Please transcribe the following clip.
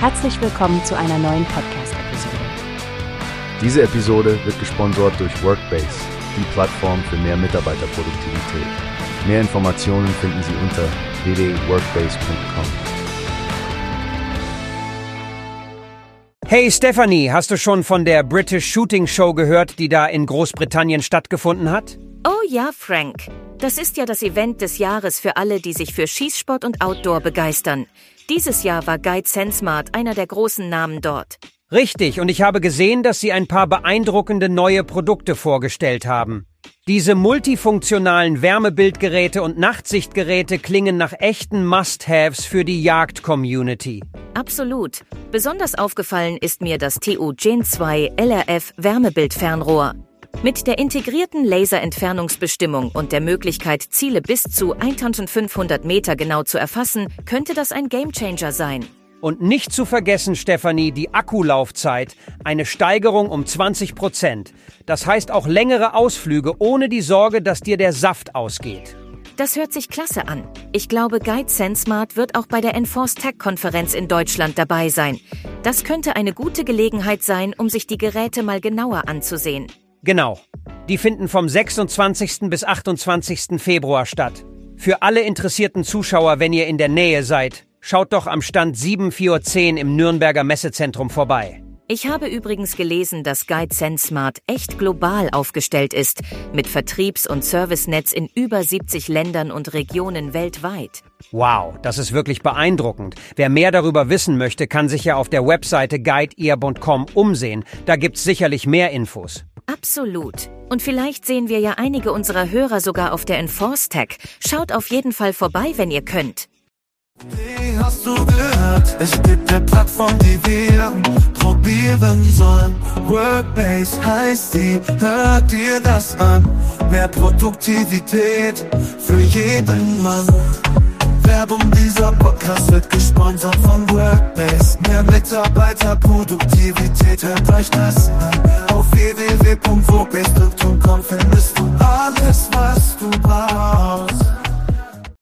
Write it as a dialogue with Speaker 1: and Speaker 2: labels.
Speaker 1: Herzlich willkommen zu einer neuen Podcast-Episode.
Speaker 2: Diese Episode wird gesponsert durch Workbase, die Plattform für mehr Mitarbeiterproduktivität. Mehr Informationen finden Sie unter www.workbase.com.
Speaker 3: Hey Stephanie, hast du schon von der British Shooting Show gehört, die da in Großbritannien stattgefunden hat?
Speaker 4: Oh ja, Frank. Das ist ja das Event des Jahres für alle, die sich für Schießsport und Outdoor begeistern. Dieses Jahr war Guide SenSmart einer der großen Namen dort.
Speaker 3: Richtig, und ich habe gesehen, dass sie ein paar beeindruckende neue Produkte vorgestellt haben. Diese multifunktionalen Wärmebildgeräte und Nachtsichtgeräte klingen nach echten Must-Haves für die Jagd-Community.
Speaker 4: Absolut. Besonders aufgefallen ist mir das TU Gen 2 LRF Wärmebildfernrohr. Mit der integrierten Laserentfernungsbestimmung und der Möglichkeit, Ziele bis zu 1500 Meter genau zu erfassen, könnte das ein Gamechanger sein.
Speaker 3: Und nicht zu vergessen, Stefanie, die Akkulaufzeit. Eine Steigerung um 20 Prozent. Das heißt auch längere Ausflüge ohne die Sorge, dass dir der Saft ausgeht.
Speaker 4: Das hört sich klasse an. Ich glaube, Guide SenSmart wird auch bei der Enforce Tech Konferenz in Deutschland dabei sein. Das könnte eine gute Gelegenheit sein, um sich die Geräte mal genauer anzusehen.
Speaker 3: Genau. Die finden vom 26. bis 28. Februar statt. Für alle interessierten Zuschauer, wenn ihr in der Nähe seid, schaut doch am Stand 7410 im Nürnberger Messezentrum vorbei.
Speaker 4: Ich habe übrigens gelesen, dass Guide SenSmart echt global aufgestellt ist, mit Vertriebs- und Servicenetz in über 70 Ländern und Regionen weltweit.
Speaker 3: Wow, das ist wirklich beeindruckend. Wer mehr darüber wissen möchte, kann sich ja auf der Webseite guideear.com umsehen. Da gibt's sicherlich mehr Infos.
Speaker 4: Absolut. Und vielleicht sehen wir ja einige unserer Hörer sogar auf der Enforce Tech. Schaut auf jeden Fall vorbei, wenn ihr könnt.
Speaker 5: Wie hast du gehört? Es gibt eine Plattform, die wir probieren sollen. Workbase heißt die, hört dir das an. Mehr Produktivität für jeden Mann. Werbung dieser Podcast wird gesponsert von Workbase. Mehr Mitarbeiterproduktivität, hört euch das an. Auf www.workbase.com findest